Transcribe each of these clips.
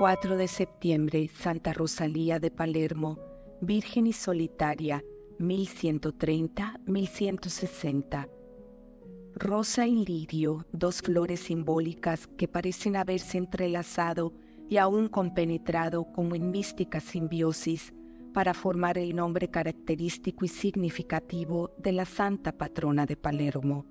4 de septiembre, Santa Rosalía de Palermo, Virgen y Solitaria, 1130-1160. Rosa y lirio, dos flores simbólicas que parecen haberse entrelazado y aún compenetrado como en mística simbiosis para formar el nombre característico y significativo de la santa patrona de Palermo.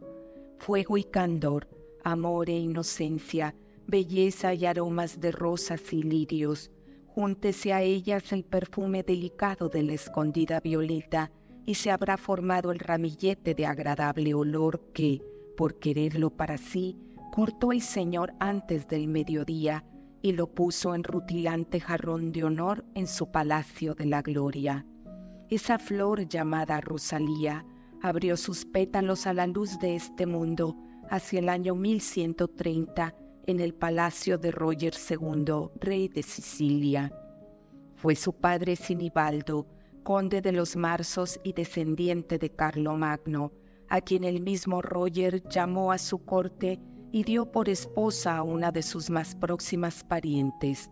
Fuego y candor, amor e inocencia, belleza y aromas de rosas y lirios. Júntese a ellas el perfume delicado de la escondida violeta y se habrá formado el ramillete de agradable olor que, por quererlo para sí, cortó el Señor antes del mediodía y lo puso en rutilante jarrón de honor en su palacio de la gloria. Esa flor llamada Rosalía abrió sus pétalos a la luz de este mundo hacia el año 1130 en el palacio de Roger II, rey de Sicilia. Fue su padre Sinibaldo, conde de los Marsos y descendiente de Carlomagno, a quien el mismo Roger llamó a su corte y dio por esposa a una de sus más próximas parientes.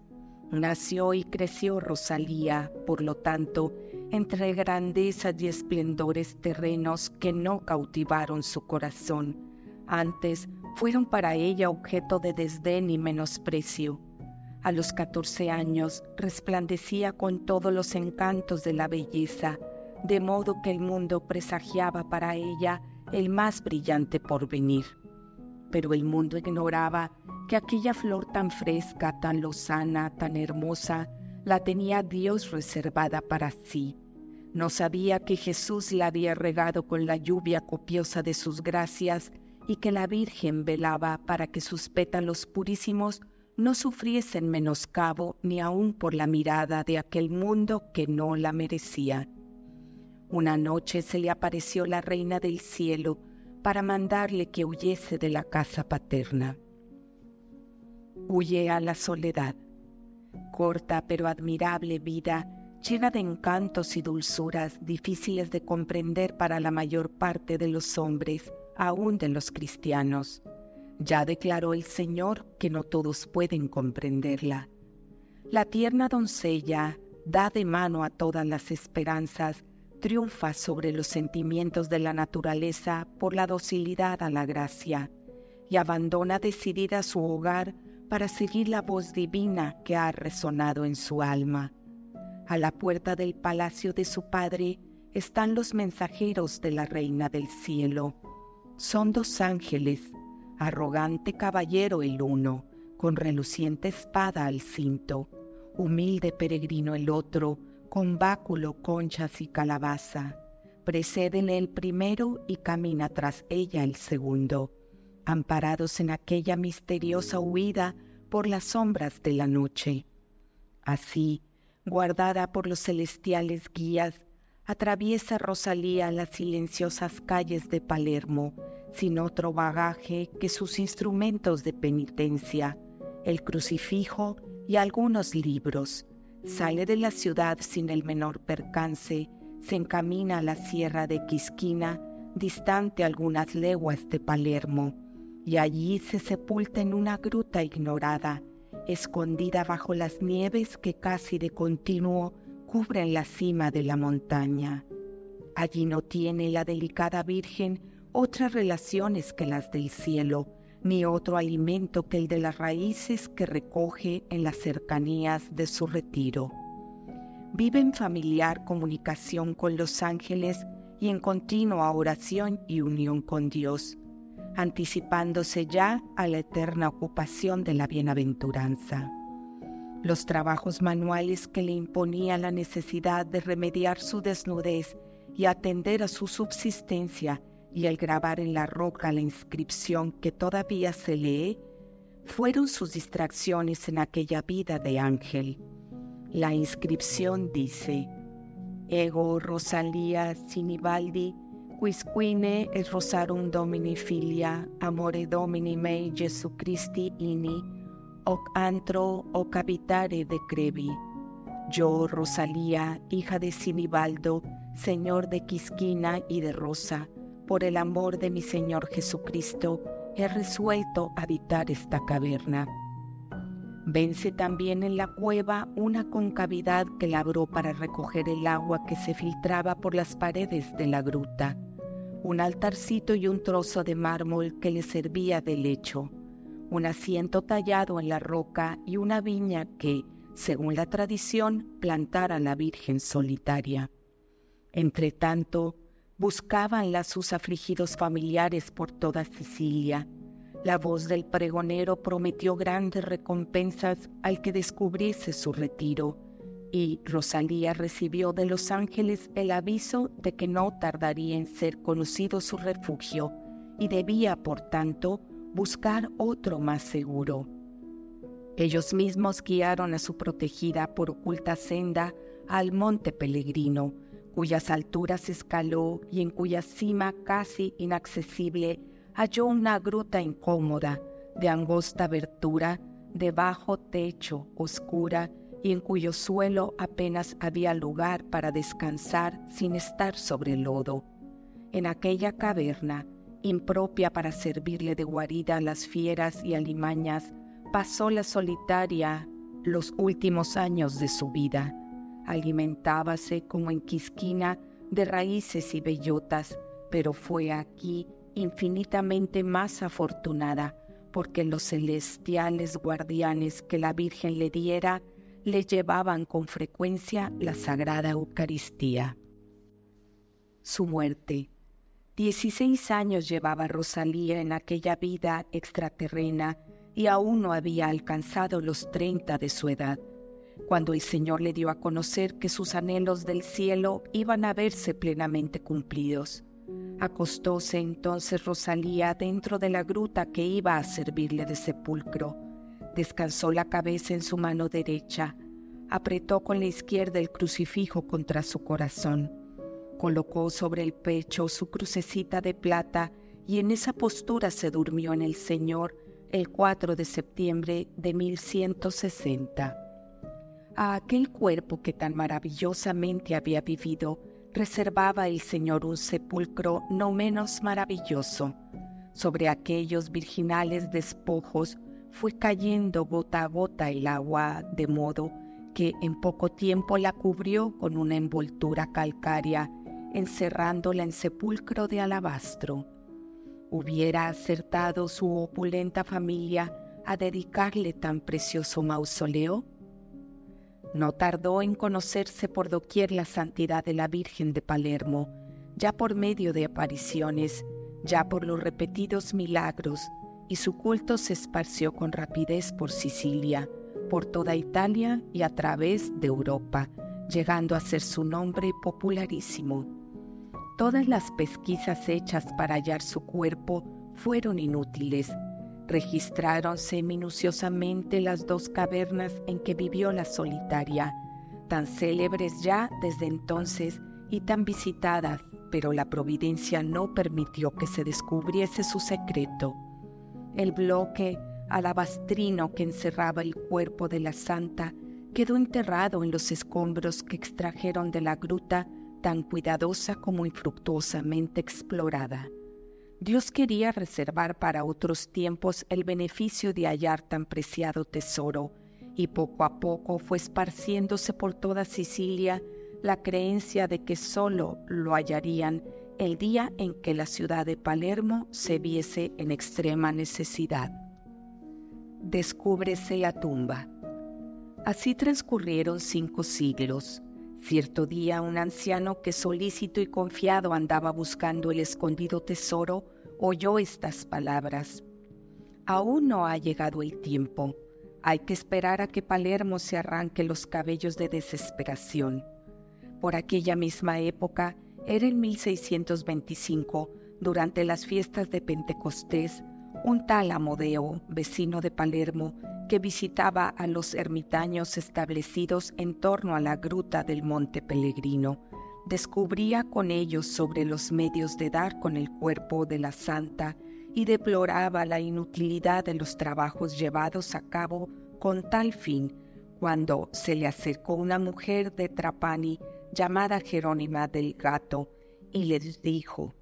Nació y creció Rosalía, por lo tanto, entre grandezas y esplendores terrenos que no cautivaron su corazón. Antes fueron para ella objeto de desdén y menosprecio. A los catorce años resplandecía con todos los encantos de la belleza, de modo que el mundo presagiaba para ella el más brillante porvenir pero el mundo ignoraba que aquella flor tan fresca, tan lozana, tan hermosa, la tenía Dios reservada para sí. No sabía que Jesús la había regado con la lluvia copiosa de sus gracias y que la Virgen velaba para que sus pétalos purísimos no sufriesen menoscabo ni aun por la mirada de aquel mundo que no la merecía. Una noche se le apareció la reina del cielo, para mandarle que huyese de la casa paterna. Huye a la soledad, corta pero admirable vida, llena de encantos y dulzuras difíciles de comprender para la mayor parte de los hombres, aun de los cristianos. Ya declaró el Señor que no todos pueden comprenderla. La tierna doncella da de mano a todas las esperanzas triunfa sobre los sentimientos de la naturaleza por la docilidad a la gracia y abandona decidida su hogar para seguir la voz divina que ha resonado en su alma. A la puerta del palacio de su padre están los mensajeros de la reina del cielo. Son dos ángeles, arrogante caballero el uno, con reluciente espada al cinto, humilde peregrino el otro, con báculo, conchas y calabaza. Precédele el primero y camina tras ella el segundo, amparados en aquella misteriosa huida por las sombras de la noche. Así, guardada por los celestiales guías, atraviesa Rosalía las silenciosas calles de Palermo, sin otro bagaje que sus instrumentos de penitencia, el crucifijo y algunos libros, Sale de la ciudad sin el menor percance, se encamina a la sierra de Quisquina, distante algunas leguas de Palermo, y allí se sepulta en una gruta ignorada, escondida bajo las nieves que casi de continuo cubren la cima de la montaña. Allí no tiene la delicada Virgen otras relaciones que las del cielo, ni otro alimento que el de las raíces que recoge en las cercanías de su retiro. Vive en familiar comunicación con los ángeles y en continua oración y unión con Dios, anticipándose ya a la eterna ocupación de la bienaventuranza. Los trabajos manuales que le imponía la necesidad de remediar su desnudez y atender a su subsistencia y el grabar en la roca la inscripción que todavía se lee, fueron sus distracciones en aquella vida de ángel. La inscripción dice, Ego Rosalía Sinibaldi, quisquine es rosarum domini filia, amore domini mei Jesu Christi ini, hoc antro o capitare de crevi. Yo, Rosalía, hija de Sinibaldo, señor de Quisquina y de Rosa, por el amor de mi Señor Jesucristo, he resuelto habitar esta caverna. Vence también en la cueva una concavidad que labró para recoger el agua que se filtraba por las paredes de la gruta, un altarcito y un trozo de mármol que le servía de lecho, un asiento tallado en la roca y una viña que, según la tradición, plantara la Virgen solitaria. Entretanto, buscabanla sus afligidos familiares por toda Sicilia. La voz del pregonero prometió grandes recompensas al que descubriese su retiro, y Rosalía recibió de los ángeles el aviso de que no tardaría en ser conocido su refugio, y debía, por tanto, buscar otro más seguro. Ellos mismos guiaron a su protegida por oculta senda al monte Pellegrino, cuyas alturas escaló y en cuya cima casi inaccesible halló una gruta incómoda, de angosta abertura, de bajo techo, oscura, y en cuyo suelo apenas había lugar para descansar sin estar sobre lodo. En aquella caverna, impropia para servirle de guarida a las fieras y alimañas, pasó la solitaria los últimos años de su vida alimentábase como en Quisquina de raíces y bellotas, pero fue aquí infinitamente más afortunada, porque los celestiales guardianes que la Virgen le diera le llevaban con frecuencia la Sagrada Eucaristía. Su muerte. Dieciséis años llevaba Rosalía en aquella vida extraterrena y aún no había alcanzado los treinta de su edad cuando el Señor le dio a conocer que sus anhelos del cielo iban a verse plenamente cumplidos. Acostóse entonces Rosalía dentro de la gruta que iba a servirle de sepulcro. Descansó la cabeza en su mano derecha, apretó con la izquierda el crucifijo contra su corazón, colocó sobre el pecho su crucecita de plata y en esa postura se durmió en el Señor el 4 de septiembre de 1160 a aquel cuerpo que tan maravillosamente había vivido, reservaba el Señor un sepulcro no menos maravilloso. Sobre aquellos virginales despojos fue cayendo gota a gota el agua, de modo que en poco tiempo la cubrió con una envoltura calcárea, encerrándola en sepulcro de alabastro. Hubiera acertado su opulenta familia a dedicarle tan precioso mausoleo? No tardó en conocerse por doquier la santidad de la Virgen de Palermo, ya por medio de apariciones, ya por los repetidos milagros, y su culto se esparció con rapidez por Sicilia, por toda Italia y a través de Europa, llegando a ser su nombre popularísimo. Todas las pesquisas hechas para hallar su cuerpo fueron inútiles, Registráronse minuciosamente las dos cavernas en que vivió la solitaria, tan célebres ya desde entonces y tan visitadas, pero la providencia no permitió que se descubriese su secreto. El bloque alabastrino que encerraba el cuerpo de la santa quedó enterrado en los escombros que extrajeron de la gruta tan cuidadosa como infructuosamente explorada. Dios quería reservar para otros tiempos el beneficio de hallar tan preciado tesoro, y poco a poco fue esparciéndose por toda Sicilia la creencia de que sólo lo hallarían el día en que la ciudad de Palermo se viese en extrema necesidad. Descúbrese la tumba. Así transcurrieron cinco siglos Cierto día un anciano que solícito y confiado andaba buscando el escondido tesoro oyó estas palabras. Aún no ha llegado el tiempo. Hay que esperar a que Palermo se arranque los cabellos de desesperación. Por aquella misma época, era en 1625, durante las fiestas de Pentecostés, un tal Amodeo, vecino de Palermo, que visitaba a los ermitaños establecidos en torno a la gruta del Monte Pellegrino, descubría con ellos sobre los medios de dar con el cuerpo de la santa y deploraba la inutilidad de los trabajos llevados a cabo con tal fin, cuando se le acercó una mujer de Trapani llamada Jerónima del Gato y le dijo,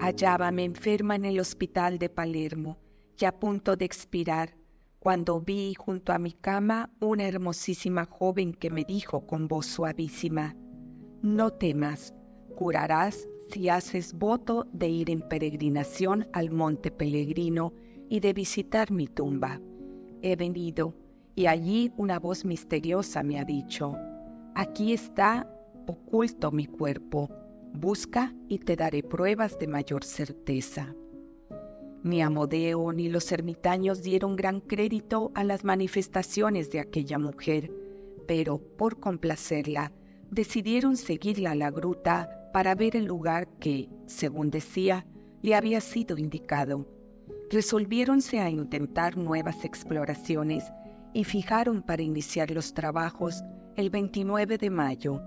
Hallábame enferma en el hospital de Palermo y a punto de expirar cuando vi junto a mi cama una hermosísima joven que me dijo con voz suavísima, No temas, curarás si haces voto de ir en peregrinación al monte Pellegrino y de visitar mi tumba. He venido, y allí una voz misteriosa me ha dicho, Aquí está oculto mi cuerpo, busca y te daré pruebas de mayor certeza. Ni Amodeo ni los ermitaños dieron gran crédito a las manifestaciones de aquella mujer, pero por complacerla, decidieron seguirla a la gruta para ver el lugar que, según decía, le había sido indicado. Resolviéronse a intentar nuevas exploraciones y fijaron para iniciar los trabajos el 29 de mayo.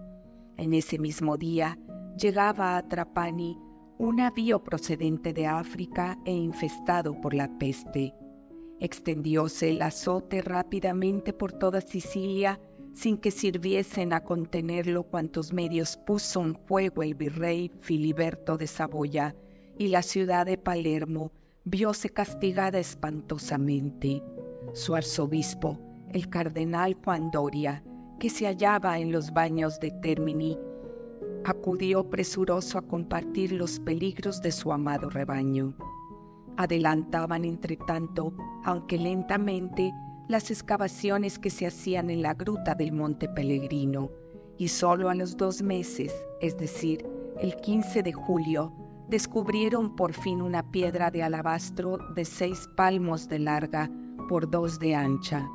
En ese mismo día llegaba a Trapani un navío procedente de África e infestado por la peste. Extendióse el azote rápidamente por toda Sicilia sin que sirviesen a contenerlo cuantos medios puso en juego el virrey Filiberto de Saboya, y la ciudad de Palermo vióse castigada espantosamente. Su arzobispo, el cardenal Juan Doria, que se hallaba en los baños de Termini, acudió presuroso a compartir los peligros de su amado rebaño. Adelantaban, entre tanto, aunque lentamente, las excavaciones que se hacían en la gruta del Monte Pellegrino, y solo a los dos meses, es decir, el 15 de julio, descubrieron por fin una piedra de alabastro de seis palmos de larga por dos de ancha,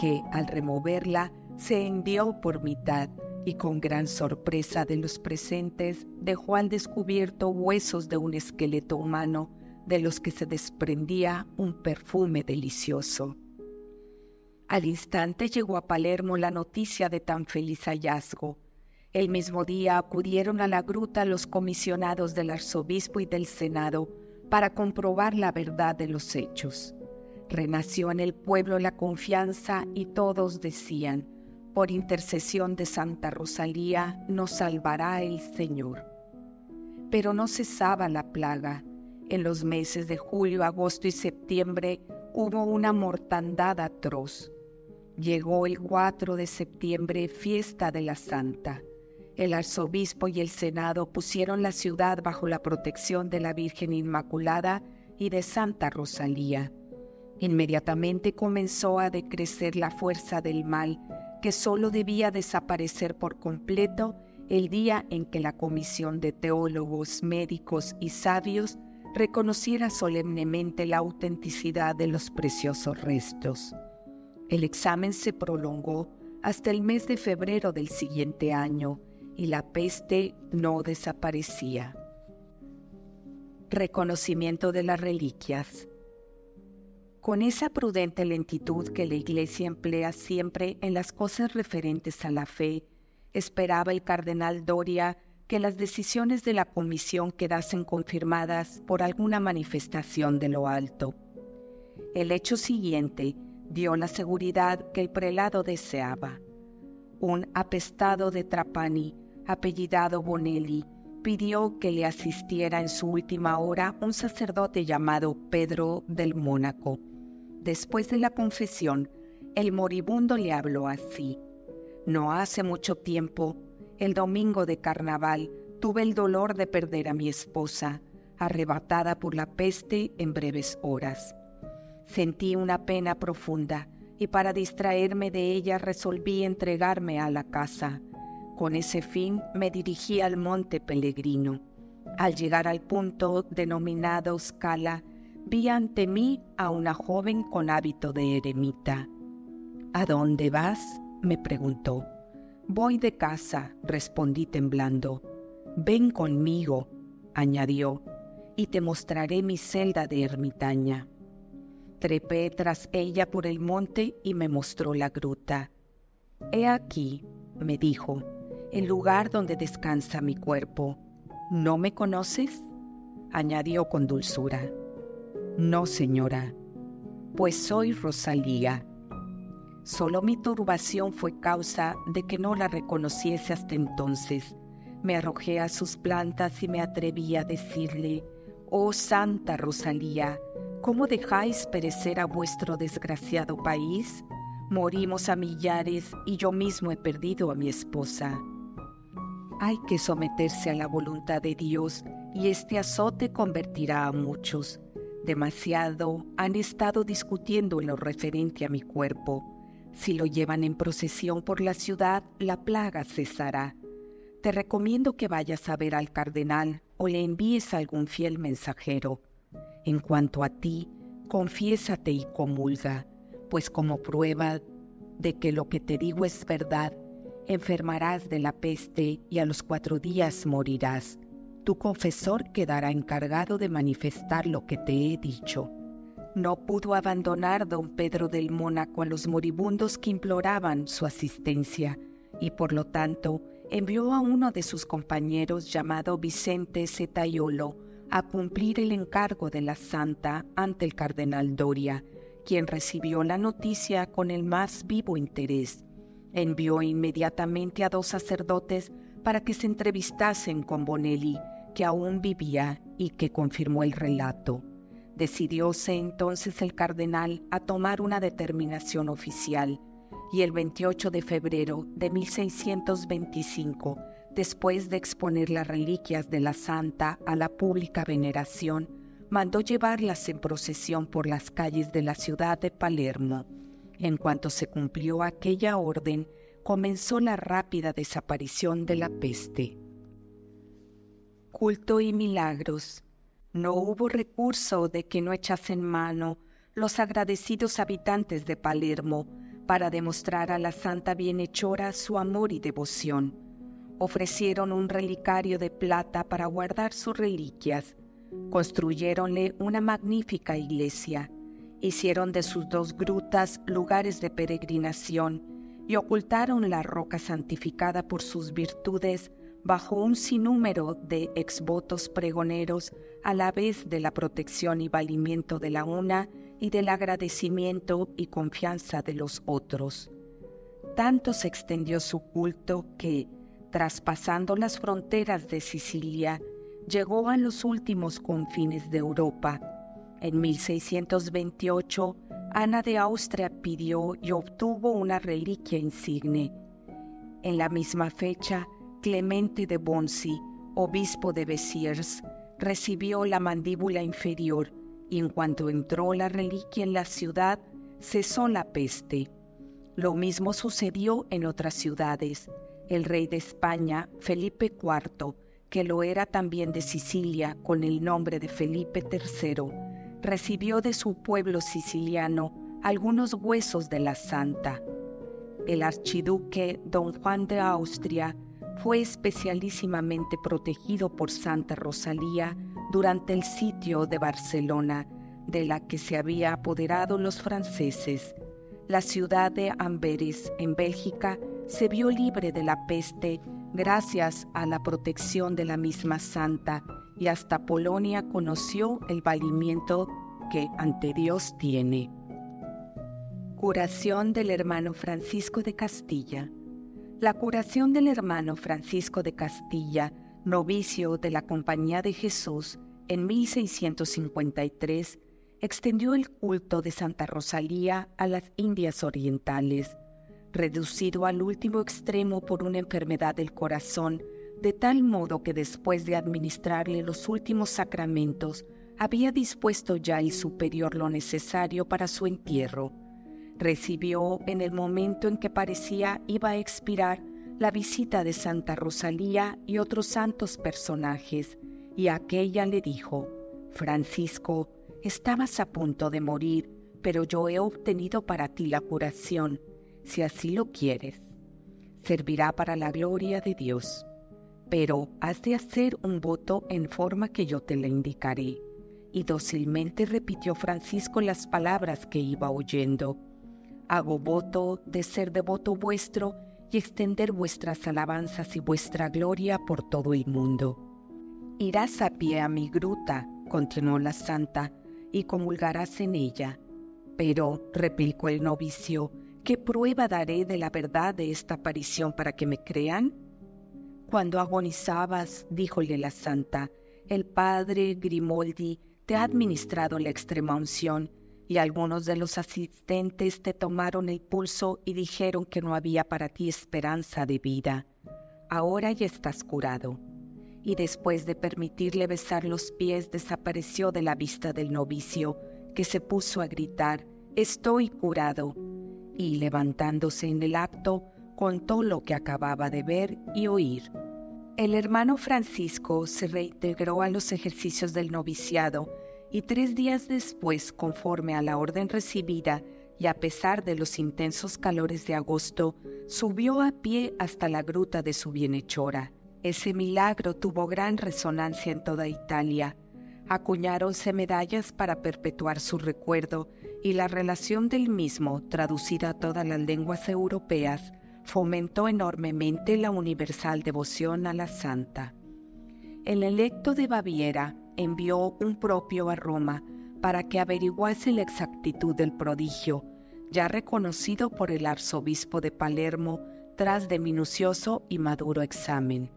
que al removerla se hendió por mitad y con gran sorpresa de los presentes dejó al descubierto huesos de un esqueleto humano de los que se desprendía un perfume delicioso. Al instante llegó a Palermo la noticia de tan feliz hallazgo. El mismo día acudieron a la gruta los comisionados del arzobispo y del senado para comprobar la verdad de los hechos. Renació en el pueblo la confianza y todos decían, por intercesión de Santa Rosalía nos salvará el Señor. Pero no cesaba la plaga. En los meses de julio, agosto y septiembre hubo una mortandad atroz. Llegó el 4 de septiembre, fiesta de la Santa. El arzobispo y el senado pusieron la ciudad bajo la protección de la Virgen Inmaculada y de Santa Rosalía. Inmediatamente comenzó a decrecer la fuerza del mal, que sólo debía desaparecer por completo el día en que la comisión de teólogos, médicos y sabios reconociera solemnemente la autenticidad de los preciosos restos. El examen se prolongó hasta el mes de febrero del siguiente año y la peste no desaparecía. Reconocimiento de las reliquias. Con esa prudente lentitud que la Iglesia emplea siempre en las cosas referentes a la fe, esperaba el cardenal Doria que las decisiones de la comisión quedasen confirmadas por alguna manifestación de lo alto. El hecho siguiente dio la seguridad que el prelado deseaba. Un apestado de Trapani, apellidado Bonelli, pidió que le asistiera en su última hora un sacerdote llamado Pedro del Mónaco. Después de la confesión, el moribundo le habló así. No hace mucho tiempo, el domingo de carnaval, tuve el dolor de perder a mi esposa, arrebatada por la peste en breves horas. Sentí una pena profunda y para distraerme de ella resolví entregarme a la casa. Con ese fin me dirigí al monte Pellegrino. Al llegar al punto denominado Scala, vi ante mí a una joven con hábito de eremita. ¿A dónde vas? me preguntó. Voy de casa, respondí temblando. Ven conmigo, añadió, y te mostraré mi celda de ermitaña. Trepé tras ella por el monte y me mostró la gruta. He aquí, me dijo, el lugar donde descansa mi cuerpo. ¿No me conoces? añadió con dulzura. No, señora, pues soy Rosalía. Solo mi turbación fue causa de que no la reconociese hasta entonces. Me arrojé a sus plantas y me atreví a decirle, Oh Santa Rosalía, ¿Cómo dejáis perecer a vuestro desgraciado país? Morimos a millares y yo mismo he perdido a mi esposa. Hay que someterse a la voluntad de Dios y este azote convertirá a muchos. Demasiado han estado discutiendo en lo referente a mi cuerpo. Si lo llevan en procesión por la ciudad, la plaga cesará. Te recomiendo que vayas a ver al cardenal o le envíes algún fiel mensajero. En cuanto a ti, confiésate y comulga, pues como prueba de que lo que te digo es verdad, enfermarás de la peste y a los cuatro días morirás. Tu confesor quedará encargado de manifestar lo que te he dicho. No pudo abandonar don Pedro del Mónaco a los moribundos que imploraban su asistencia, y por lo tanto envió a uno de sus compañeros llamado Vicente Zetaiolo a cumplir el encargo de la santa ante el cardenal Doria, quien recibió la noticia con el más vivo interés. Envió inmediatamente a dos sacerdotes para que se entrevistasen con Bonelli, que aún vivía y que confirmó el relato. Decidióse entonces el cardenal a tomar una determinación oficial y el 28 de febrero de 1625, después de exponer las reliquias de la santa a la pública veneración, mandó llevarlas en procesión por las calles de la ciudad de Palermo. En cuanto se cumplió aquella orden, comenzó la rápida desaparición de la peste. Culto y milagros. No hubo recurso de que no echasen mano los agradecidos habitantes de Palermo para demostrar a la santa bienhechora su amor y devoción. Ofrecieron un relicario de plata para guardar sus reliquias. Construyeronle una magnífica iglesia. Hicieron de sus dos grutas lugares de peregrinación y ocultaron la roca santificada por sus virtudes bajo un sinnúmero de exvotos pregoneros a la vez de la protección y valimiento de la una y del agradecimiento y confianza de los otros. Tanto se extendió su culto que, traspasando las fronteras de Sicilia, llegó a los últimos confines de Europa. En 1628, Ana de Austria pidió y obtuvo una reliquia insigne. En la misma fecha, Clemente de Bonsi, obispo de Besiers, recibió la mandíbula inferior y en cuanto entró la reliquia en la ciudad, cesó la peste. Lo mismo sucedió en otras ciudades. El rey de España, Felipe IV, que lo era también de Sicilia con el nombre de Felipe III, recibió de su pueblo siciliano algunos huesos de la santa. El archiduque don Juan de Austria fue especialísimamente protegido por Santa Rosalía durante el sitio de Barcelona, de la que se había apoderado los franceses. La ciudad de Amberes, en Bélgica, se vio libre de la peste gracias a la protección de la misma santa y hasta Polonia conoció el valimiento que ante Dios tiene. Curación del hermano Francisco de Castilla. La curación del hermano Francisco de Castilla, novicio de la Compañía de Jesús, en 1653, extendió el culto de Santa Rosalía a las Indias Orientales, reducido al último extremo por una enfermedad del corazón, de tal modo que después de administrarle los últimos sacramentos, había dispuesto ya el superior lo necesario para su entierro Recibió en el momento en que parecía iba a expirar la visita de Santa Rosalía y otros santos personajes, y aquella le dijo, Francisco, estabas a punto de morir, pero yo he obtenido para ti la curación, si así lo quieres. Servirá para la gloria de Dios, pero has de hacer un voto en forma que yo te le indicaré. Y dócilmente repitió Francisco las palabras que iba oyendo Hago voto de ser devoto vuestro y extender vuestras alabanzas y vuestra gloria por todo el mundo. Irás a pie a mi gruta, continuó la santa, y comulgarás en ella. Pero, replicó el novicio, ¿qué prueba daré de la verdad de esta aparición para que me crean? Cuando agonizabas, díjole la santa, el padre Grimoldi te ha administrado la extrema unción y algunos de los asistentes te tomaron el pulso y dijeron que no había para ti esperanza de vida. Ahora ya estás curado. Y después de permitirle besar los pies, desapareció de la vista del novicio, que se puso a gritar, Estoy curado. Y levantándose en el acto, contó lo que acababa de ver y oír. El hermano Francisco se reintegró a los ejercicios del noviciado y tres días después, conforme a la orden recibida y a pesar de los intensos calores de agosto, subió a pie hasta la gruta de su bienhechora. Ese milagro tuvo gran resonancia en toda Italia. Acuñáronse medallas para perpetuar su recuerdo y la relación del mismo, traducida a todas las lenguas europeas, fomentó enormemente la universal devoción a la santa. El electo de Baviera envió un propio a Roma para que averiguase la exactitud del prodigio, ya reconocido por el arzobispo de Palermo tras de minucioso y maduro examen.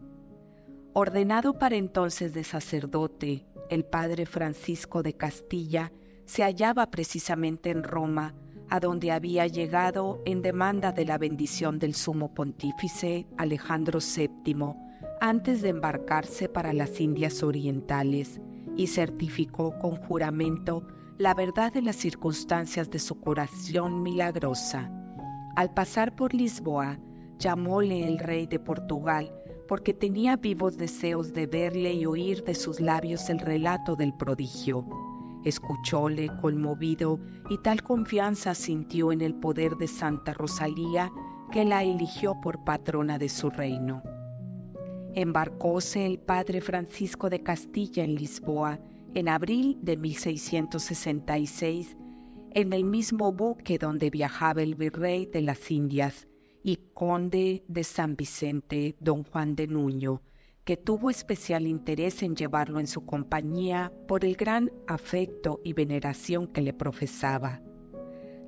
Ordenado para entonces de sacerdote, el padre Francisco de Castilla se hallaba precisamente en Roma, a donde había llegado en demanda de la bendición del sumo pontífice Alejandro VII antes de embarcarse para las Indias Orientales y certificó con juramento la verdad de las circunstancias de su curación milagrosa. Al pasar por Lisboa, llamóle el rey de Portugal porque tenía vivos deseos de verle y oír de sus labios el relato del prodigio. Escuchóle conmovido y tal confianza sintió en el poder de Santa Rosalía que la eligió por patrona de su reino. Embarcóse el padre Francisco de Castilla en Lisboa en abril de 1666 en el mismo buque donde viajaba el virrey de las Indias y conde de San Vicente, don Juan de Nuño, que tuvo especial interés en llevarlo en su compañía por el gran afecto y veneración que le profesaba.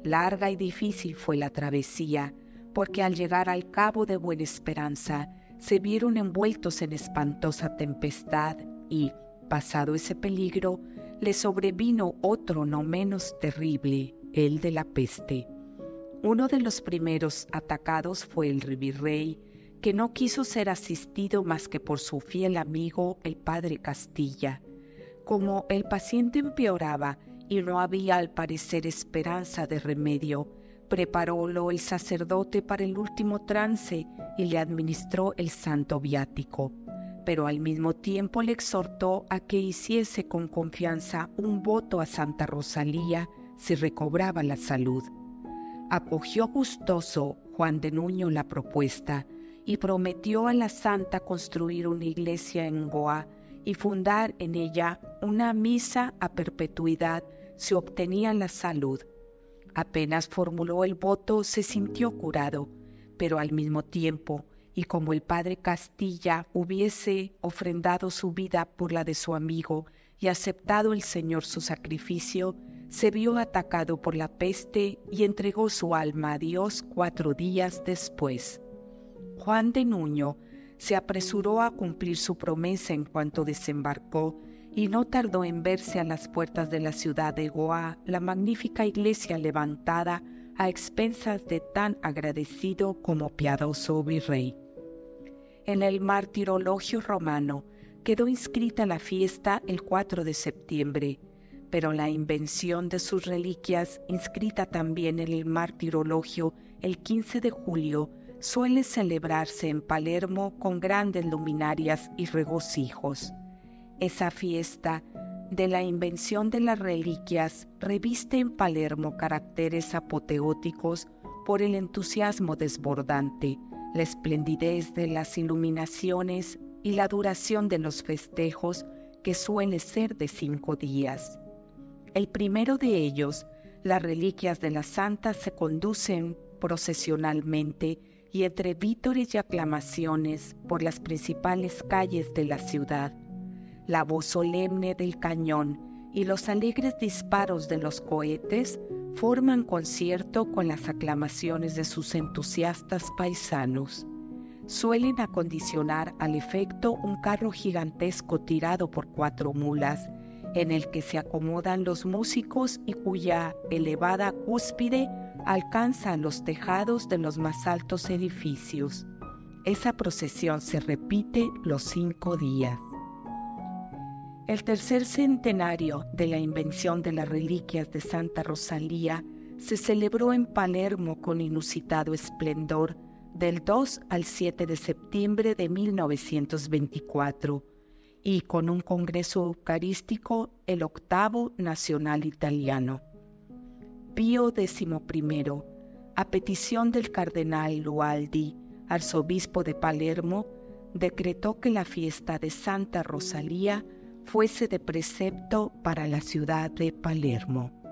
Larga y difícil fue la travesía, porque al llegar al cabo de Buena Esperanza, se vieron envueltos en espantosa tempestad y, pasado ese peligro, le sobrevino otro no menos terrible, el de la peste. Uno de los primeros atacados fue el virrey, que no quiso ser asistido más que por su fiel amigo, el padre Castilla. Como el paciente empeoraba y no había al parecer esperanza de remedio, preparólo el sacerdote para el último trance y le administró el santo viático, pero al mismo tiempo le exhortó a que hiciese con confianza un voto a Santa Rosalía si recobraba la salud. Acogió gustoso Juan de Nuño la propuesta y prometió a la santa construir una iglesia en Goa y fundar en ella una misa a perpetuidad si obtenía la salud Apenas formuló el voto, se sintió curado, pero al mismo tiempo, y como el padre Castilla hubiese ofrendado su vida por la de su amigo y aceptado el Señor su sacrificio, se vio atacado por la peste y entregó su alma a Dios cuatro días después. Juan de Nuño se apresuró a cumplir su promesa en cuanto desembarcó y no tardó en verse a las puertas de la ciudad de Goa la magnífica iglesia levantada a expensas de tan agradecido como piadoso virrey. En el martirologio romano quedó inscrita la fiesta el 4 de septiembre, pero la invención de sus reliquias, inscrita también en el martirologio el 15 de julio, suele celebrarse en Palermo con grandes luminarias y regocijos. Esa fiesta de la invención de las reliquias reviste en Palermo caracteres apoteóticos por el entusiasmo desbordante, la esplendidez de las iluminaciones y la duración de los festejos que suele ser de cinco días. El primero de ellos, las reliquias de la santa se conducen procesionalmente y entre vítores y aclamaciones por las principales calles de la ciudad la voz solemne del cañón y los alegres disparos de los cohetes forman concierto con las aclamaciones de sus entusiastas paisanos. Suelen acondicionar al efecto un carro gigantesco tirado por cuatro mulas en el que se acomodan los músicos y cuya elevada cúspide alcanza los tejados de los más altos edificios. Esa procesión se repite los cinco días. El tercer centenario de la invención de las reliquias de Santa Rosalía se celebró en Palermo con inusitado esplendor del 2 al 7 de septiembre de 1924 y con un congreso eucarístico el octavo nacional italiano. Pío XI, a petición del cardenal Lualdi, arzobispo de Palermo, decretó que la fiesta de Santa Rosalía fuese de precepto para la ciudad de Palermo.